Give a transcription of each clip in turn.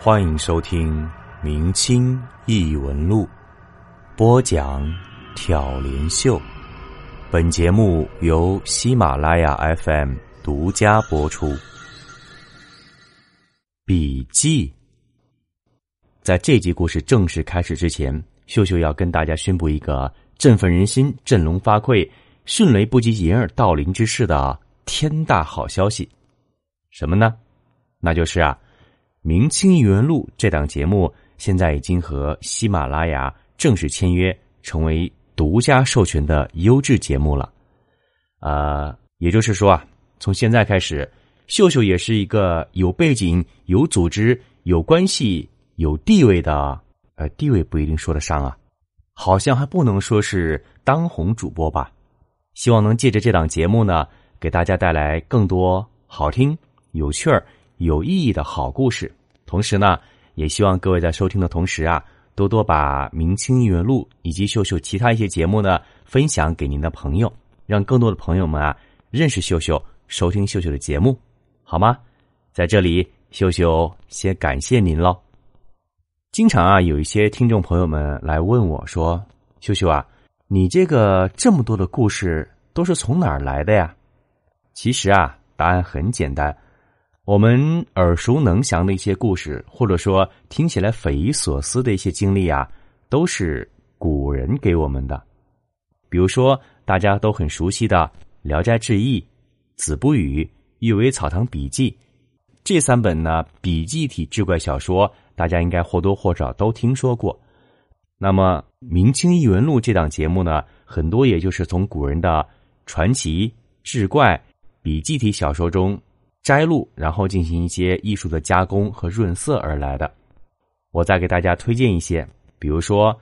欢迎收听《明清异闻录》，播讲挑帘秀。本节目由喜马拉雅 FM 独家播出。笔记，在这集故事正式开始之前，秀秀要跟大家宣布一个振奋人心、振聋发聩、迅雷不及掩耳盗铃之势的天大好消息。什么呢？那就是啊。《明清异闻录》这档节目现在已经和喜马拉雅正式签约，成为独家授权的优质节目了。呃，也就是说啊，从现在开始，秀秀也是一个有背景、有组织、有关系、有地位的。呃，地位不一定说得上啊，好像还不能说是当红主播吧。希望能借着这档节目呢，给大家带来更多好听、有趣儿、有意义的好故事。同时呢，也希望各位在收听的同时啊，多多把《明清异闻录》以及秀秀其他一些节目呢分享给您的朋友，让更多的朋友们啊认识秀秀，收听秀秀的节目，好吗？在这里，秀秀先感谢您喽。经常啊，有一些听众朋友们来问我说：“秀秀啊，你这个这么多的故事都是从哪儿来的呀？”其实啊，答案很简单。我们耳熟能详的一些故事，或者说听起来匪夷所思的一些经历啊，都是古人给我们的。比如说大家都很熟悉的《聊斋志异》《子不语》《阅微草堂笔记》这三本呢笔记体志怪小说，大家应该或多或少都听说过。那么《明清异闻录》这档节目呢，很多也就是从古人的传奇、志怪、笔记体小说中。摘录，然后进行一些艺术的加工和润色而来的。我再给大家推荐一些，比如说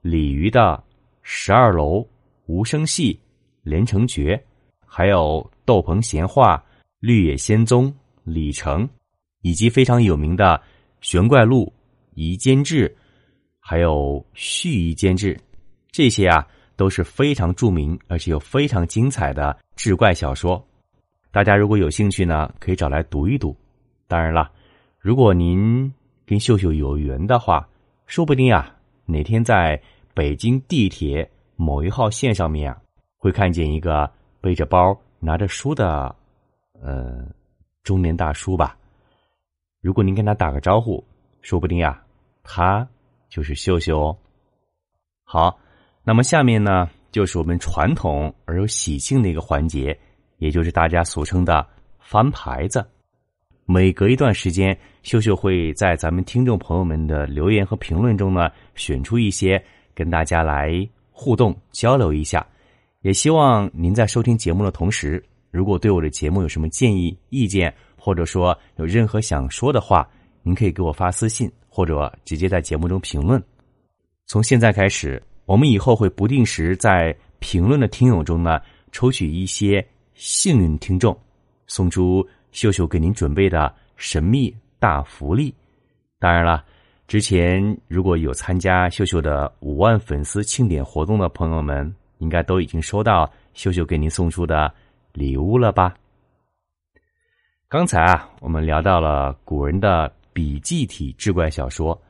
李渔的《十二楼》《无声戏》《连城诀》，还有《斗篷闲话》《绿野仙踪》《李成》，以及非常有名的《玄怪录》《夷坚志》，还有《续夷坚志》，这些啊都是非常著名而且又非常精彩的志怪小说。大家如果有兴趣呢，可以找来读一读。当然了，如果您跟秀秀有缘的话，说不定啊，哪天在北京地铁某一号线上面啊，会看见一个背着包拿着书的，呃，中年大叔吧。如果您跟他打个招呼，说不定啊，他就是秀秀哦。好，那么下面呢，就是我们传统而又喜庆的一个环节。也就是大家俗称的翻牌子，每隔一段时间，秀秀会在咱们听众朋友们的留言和评论中呢，选出一些跟大家来互动交流一下。也希望您在收听节目的同时，如果对我的节目有什么建议、意见，或者说有任何想说的话，您可以给我发私信，或者直接在节目中评论。从现在开始，我们以后会不定时在评论的听友中呢，抽取一些。幸运听众，送出秀秀给您准备的神秘大福利。当然了，之前如果有参加秀秀的五万粉丝庆典活动的朋友们，应该都已经收到秀秀给您送出的礼物了吧？刚才啊，我们聊到了古人的笔记体志怪小说。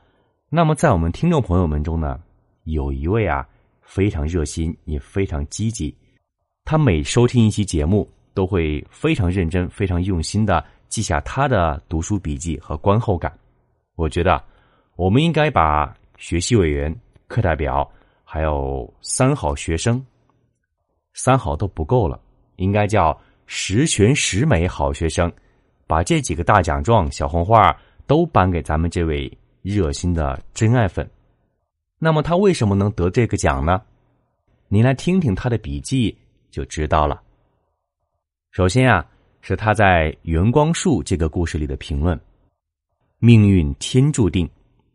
那么，在我们听众朋友们中呢，有一位啊，非常热心，也非常积极。他每收听一期节目，都会非常认真、非常用心的记下他的读书笔记和观后感。我觉得，我们应该把学习委员、课代表，还有三好学生，三好都不够了，应该叫十全十美好学生，把这几个大奖状、小红花都颁给咱们这位热心的真爱粉。那么他为什么能得这个奖呢？您来听听他的笔记。就知道了。首先啊，是他在元光树这个故事里的评论：命运天注定，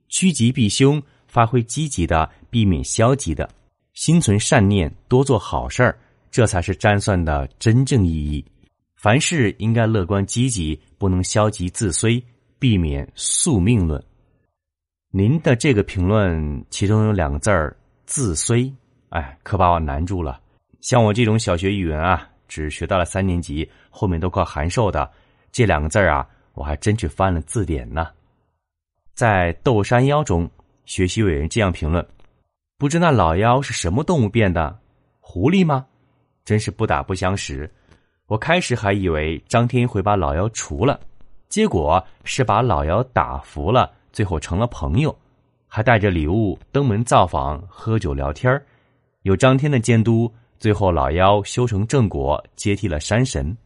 趋吉避凶，发挥积极的，避免消极的，心存善念，多做好事儿，这才是占算的真正意义。凡事应该乐观积极，不能消极自衰，避免宿命论。您的这个评论其中有两个字儿“自衰”，哎，可把我难住了。像我这种小学语文啊，只学到了三年级，后面都靠函授的，这两个字啊，我还真去翻了字典呢。在《斗山妖》中，学习委员这样评论：“不知那老妖是什么动物变的？狐狸吗？真是不打不相识。我开始还以为张天会把老妖除了，结果是把老妖打服了，最后成了朋友，还带着礼物登门造访，喝酒聊天有张天的监督，最后老妖修成正果，接替了山神。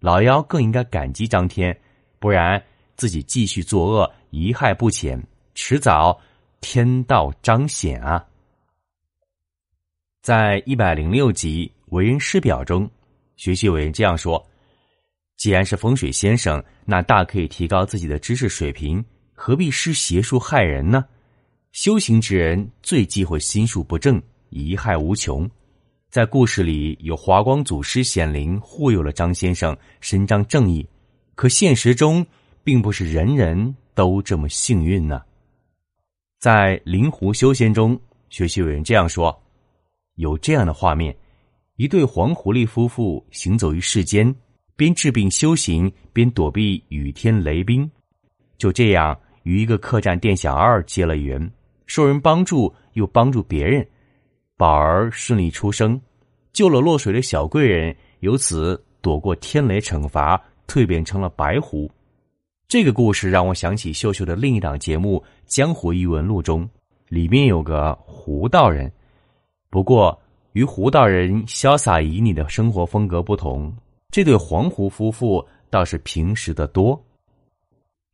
老妖更应该感激张天，不然自己继续作恶，贻害不浅，迟早天道彰显啊！在一百零六集《为人师表》中。学习委员这样说：“既然是风水先生，那大可以提高自己的知识水平，何必施邪术害人呢？修行之人最忌讳心术不正，贻害无穷。在故事里有华光祖师显灵，护佑了张先生，伸张正义。可现实中，并不是人人都这么幸运呢。在《灵狐修仙》中，学习委员这样说：有这样的画面。”一对黄狐狸夫妇行走于世间，边治病修行，边躲避雨天雷兵，就这样与一个客栈店小二结了缘，受人帮助又帮助别人，宝儿顺利出生，救了落水的小贵人，由此躲过天雷惩罚，蜕变成了白狐。这个故事让我想起秀秀的另一档节目《江湖异闻录》中，里面有个胡道人，不过。与胡道人潇洒旖旎的生活风格不同，这对黄狐夫妇倒是平实的多。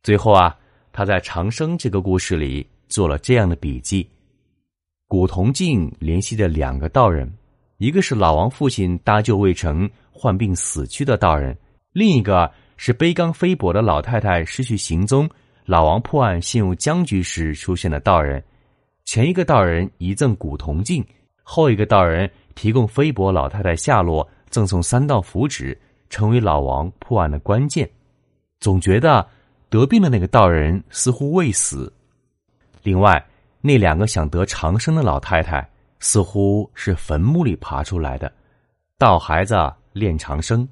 最后啊，他在长生这个故事里做了这样的笔记：古铜镜联系着两个道人，一个是老王父亲搭救未成患病死去的道人，另一个是背缸飞簸的老太太失去行踪，老王破案陷入僵局时出现的道人。前一个道人遗赠古铜镜。后一个道人提供菲薄老太太下落，赠送三道符纸，成为老王破案的关键。总觉得得病的那个道人似乎未死。另外，那两个想得长生的老太太似乎是坟墓里爬出来的，道孩子练长生。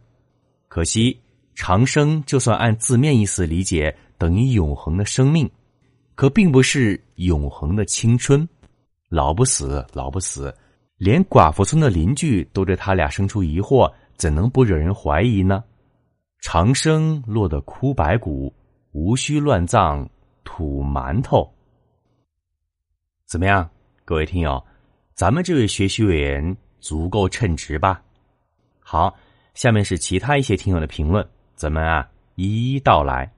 可惜，长生就算按字面意思理解，等于永恒的生命，可并不是永恒的青春，老不死，老不死。连寡妇村的邻居都对他俩生出疑惑，怎能不惹人怀疑呢？长生落得枯白骨，无需乱葬土馒头。怎么样，各位听友，咱们这位学习委员足够称职吧？好，下面是其他一些听友的评论，咱们啊一一道来。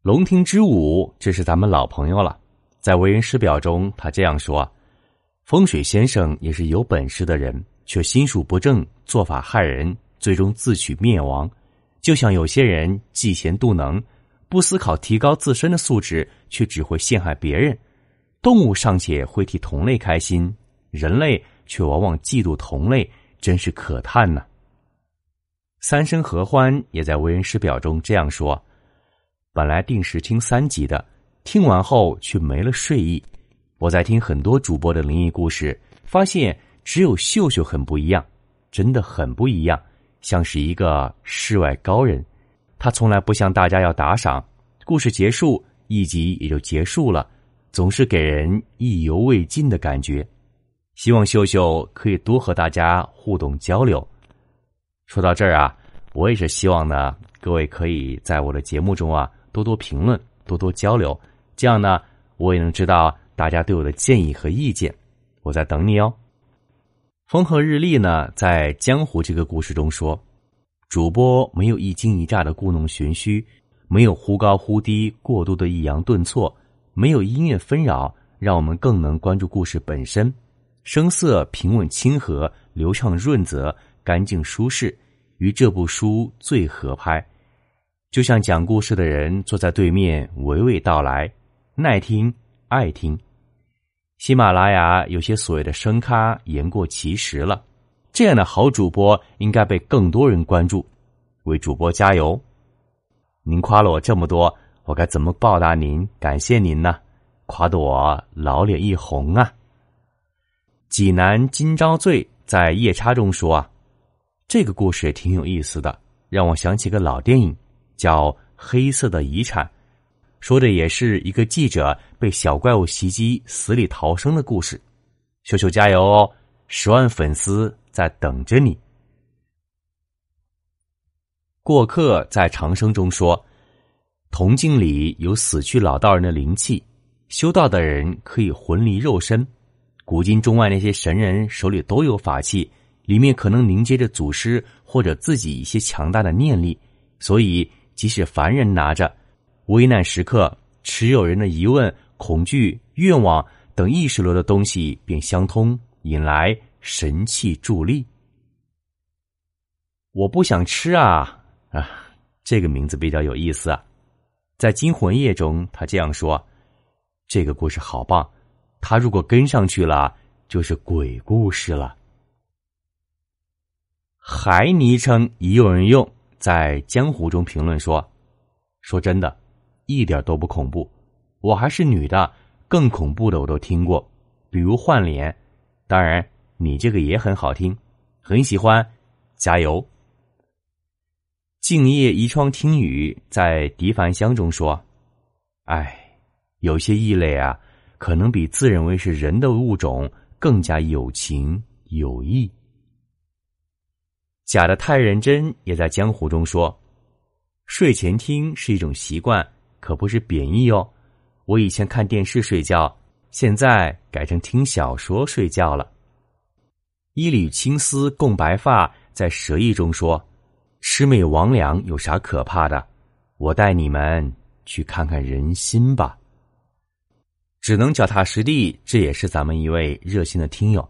龙庭之舞，这是咱们老朋友了，在为人师表中，他这样说。风水先生也是有本事的人，却心术不正，做法害人，最终自取灭亡。就像有些人嫉贤妒能，不思考提高自身的素质，却只会陷害别人。动物尚且会替同类开心，人类却往往嫉妒同类，真是可叹呐。三生合欢也在为人师表中这样说：本来定时听三集的，听完后却没了睡意。我在听很多主播的灵异故事，发现只有秀秀很不一样，真的很不一样，像是一个世外高人。他从来不向大家要打赏，故事结束一集也就结束了，总是给人意犹未尽的感觉。希望秀秀可以多和大家互动交流。说到这儿啊，我也是希望呢，各位可以在我的节目中啊多多评论，多多交流，这样呢，我也能知道。大家对我的建议和意见，我在等你哦。风和日丽呢，在江湖这个故事中说，主播没有一惊一乍的故弄玄虚，没有忽高忽低、过度的抑扬顿挫，没有音乐纷扰，让我们更能关注故事本身。声色平稳亲和，流畅润泽，干净舒适，与这部书最合拍。就像讲故事的人坐在对面，娓娓道来，耐听。爱听，喜马拉雅有些所谓的声咖言过其实了。这样的好主播应该被更多人关注，为主播加油！您夸了我这么多，我该怎么报答您、感谢您呢？夸得我老脸一红啊！济南今朝醉在夜叉中说啊，这个故事也挺有意思的，让我想起个老电影，叫《黑色的遗产》。说的也是一个记者被小怪物袭击死里逃生的故事。秀秀加油哦！十万粉丝在等着你。过客在长生中说：“铜镜里有死去老道人的灵气，修道的人可以魂离肉身。古今中外那些神人手里都有法器，里面可能凝结着祖师或者自己一些强大的念力，所以即使凡人拿着，危难时刻持有人的疑问、恐惧、愿望等意识流的东西便相通，引来神气助力。我不想吃啊。”啊，这个名字比较有意思啊！在《惊魂夜》中，他这样说：“这个故事好棒，他如果跟上去了，就是鬼故事了。”还昵称已有人用，在江湖中评论说：“说真的，一点都不恐怖。我还是女的，更恐怖的我都听过，比如换脸。当然，你这个也很好听，很喜欢，加油！”静夜一窗听雨，在笛凡香中说：“哎，有些异类啊，可能比自认为是人的物种更加有情有义。”假的太认真，也在江湖中说：“睡前听是一种习惯，可不是贬义哦。我以前看电视睡觉，现在改成听小说睡觉了。”一缕青丝共白发，在蛇意中说。魑魅魍魉有啥可怕的？我带你们去看看人心吧。只能脚踏实地，这也是咱们一位热心的听友。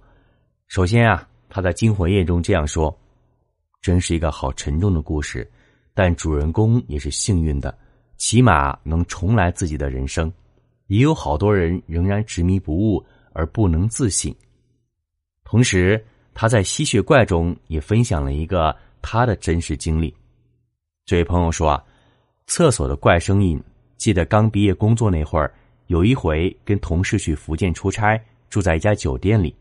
首先啊，他在《惊魂夜》中这样说：“真是一个好沉重的故事，但主人公也是幸运的，起码能重来自己的人生。也有好多人仍然执迷不悟而不能自省。”同时，他在《吸血怪》中也分享了一个。他的真实经历，这位朋友说啊，厕所的怪声音，记得刚毕业工作那会儿，有一回跟同事去福建出差，住在一家酒店里，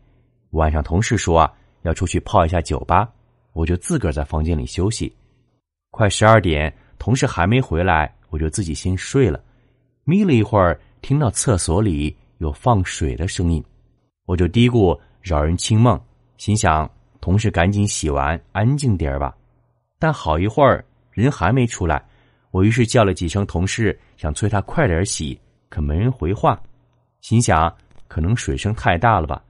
晚上同事说啊要出去泡一下酒吧，我就自个儿在房间里休息。快十二点，同事还没回来，我就自己先睡了。眯了一会儿，听到厕所里有放水的声音，我就嘀咕扰人清梦，心想。同事赶紧洗完，安静点儿吧。但好一会儿人还没出来，我于是叫了几声同事，想催他快点洗，可没人回话。心想可能水声太大了吧。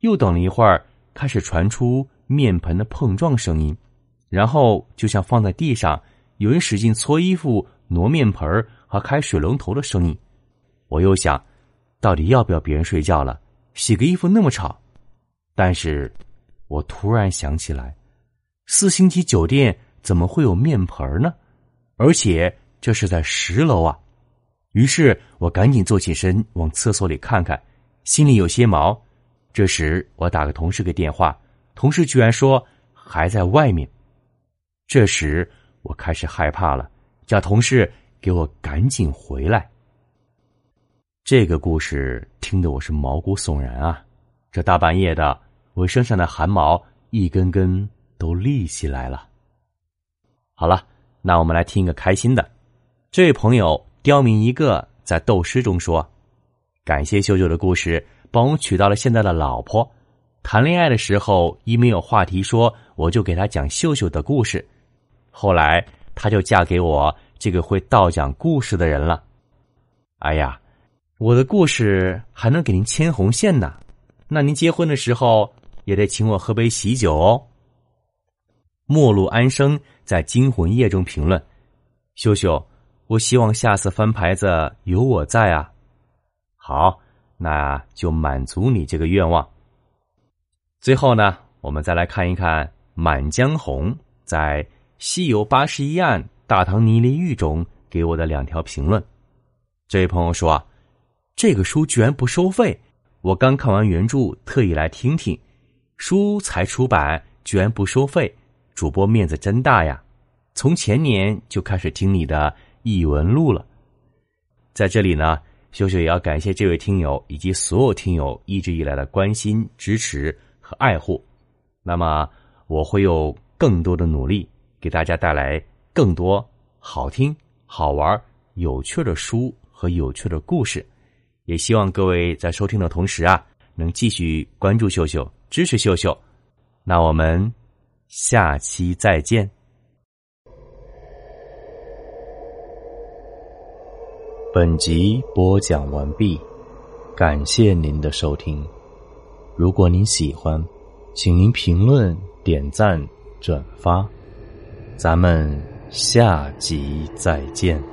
又等了一会儿，开始传出面盆的碰撞声音，然后就像放在地上有人使劲搓衣服、挪面盆和开水龙头的声音。我又想，到底要不要别人睡觉了？洗个衣服那么吵，但是。我突然想起来，四星级酒店怎么会有面盆呢？而且这是在十楼啊！于是我赶紧坐起身往厕所里看看，心里有些毛。这时我打个同事个电话，同事居然说还在外面。这时我开始害怕了，叫同事给我赶紧回来。这个故事听得我是毛骨悚然啊！这大半夜的。我身上的汗毛一根根都立起来了。好了，那我们来听一个开心的。这位朋友刁民一个在斗诗中说：“感谢秀秀的故事，帮我娶到了现在的老婆。谈恋爱的时候一没有话题说，我就给他讲秀秀的故事。后来她就嫁给我这个会倒讲故事的人了。哎呀，我的故事还能给您牵红线呢。那您结婚的时候。”也得请我喝杯喜酒哦。陌路安生在《惊魂夜》中评论：“秀秀，我希望下次翻牌子有我在啊。”好，那就满足你这个愿望。最后呢，我们再来看一看《满江红》在《西游八十一案大唐泥犁狱》中给我的两条评论。这位朋友说：“这个书居然不收费，我刚看完原著，特意来听听。”书才出版，居然不收费，主播面子真大呀！从前年就开始听你的异闻录了，在这里呢，秀秀也要感谢这位听友以及所有听友一直以来的关心、支持和爱护。那么，我会有更多的努力，给大家带来更多好听、好玩、有趣的书。和有趣的故事。也希望各位在收听的同时啊，能继续关注秀秀，支持秀秀。那我们下期再见。本集播讲完毕，感谢您的收听。如果您喜欢，请您评论、点赞、转发。咱们下集再见。